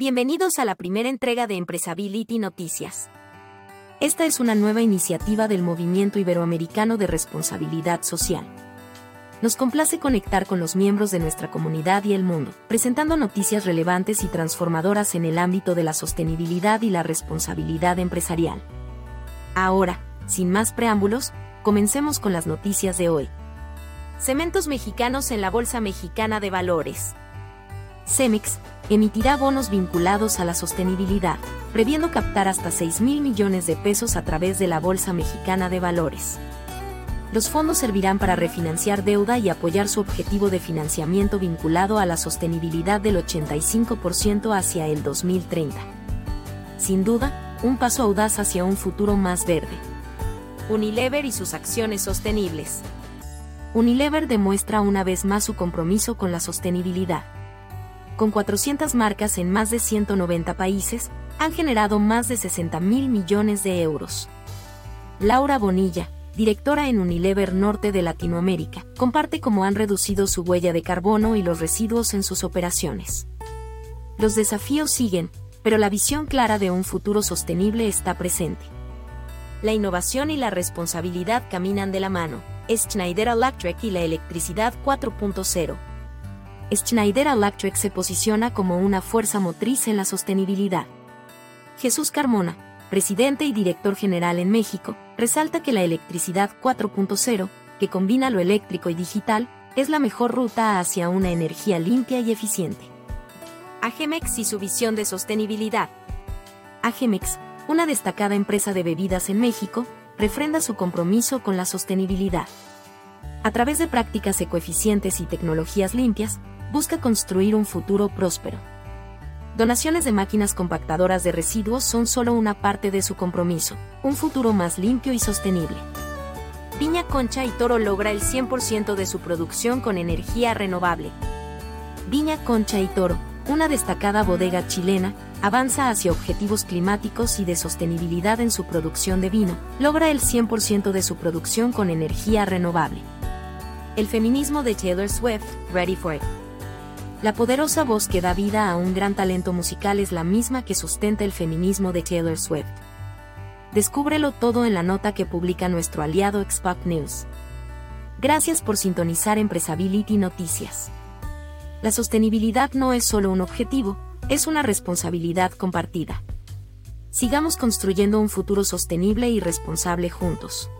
Bienvenidos a la primera entrega de Empresability Noticias. Esta es una nueva iniciativa del Movimiento Iberoamericano de Responsabilidad Social. Nos complace conectar con los miembros de nuestra comunidad y el mundo, presentando noticias relevantes y transformadoras en el ámbito de la sostenibilidad y la responsabilidad empresarial. Ahora, sin más preámbulos, comencemos con las noticias de hoy. Cementos mexicanos en la Bolsa Mexicana de Valores. Cemex emitirá bonos vinculados a la sostenibilidad, previendo captar hasta 6 mil millones de pesos a través de la Bolsa Mexicana de Valores. Los fondos servirán para refinanciar deuda y apoyar su objetivo de financiamiento vinculado a la sostenibilidad del 85% hacia el 2030. Sin duda, un paso audaz hacia un futuro más verde. Unilever y sus acciones sostenibles. Unilever demuestra una vez más su compromiso con la sostenibilidad con 400 marcas en más de 190 países, han generado más de 60 mil millones de euros. Laura Bonilla, directora en Unilever Norte de Latinoamérica, comparte cómo han reducido su huella de carbono y los residuos en sus operaciones. Los desafíos siguen, pero la visión clara de un futuro sostenible está presente. La innovación y la responsabilidad caminan de la mano. Schneider Electric y la electricidad 4.0 Schneider Electric se posiciona como una fuerza motriz en la sostenibilidad. Jesús Carmona, presidente y director general en México, resalta que la electricidad 4.0, que combina lo eléctrico y digital, es la mejor ruta hacia una energía limpia y eficiente. Agemex y su visión de sostenibilidad. Agemex, una destacada empresa de bebidas en México, refrenda su compromiso con la sostenibilidad. A través de prácticas ecoeficientes y tecnologías limpias, busca construir un futuro próspero. Donaciones de máquinas compactadoras de residuos son solo una parte de su compromiso, un futuro más limpio y sostenible. Piña Concha y Toro logra el 100% de su producción con energía renovable. Viña Concha y Toro, una destacada bodega chilena, avanza hacia objetivos climáticos y de sostenibilidad en su producción de vino, logra el 100% de su producción con energía renovable. El feminismo de Taylor Swift, Ready for It. La poderosa voz que da vida a un gran talento musical es la misma que sustenta el feminismo de Taylor Swift. Descúbrelo todo en la nota que publica nuestro aliado Xpac News. Gracias por sintonizar Empresability Noticias. La sostenibilidad no es solo un objetivo, es una responsabilidad compartida. Sigamos construyendo un futuro sostenible y responsable juntos.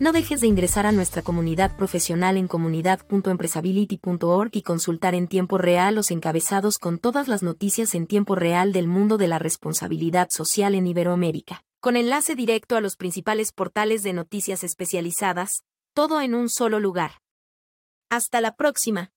No dejes de ingresar a nuestra comunidad profesional en comunidad.empresability.org y consultar en tiempo real los encabezados con todas las noticias en tiempo real del mundo de la responsabilidad social en Iberoamérica, con enlace directo a los principales portales de noticias especializadas, todo en un solo lugar. Hasta la próxima.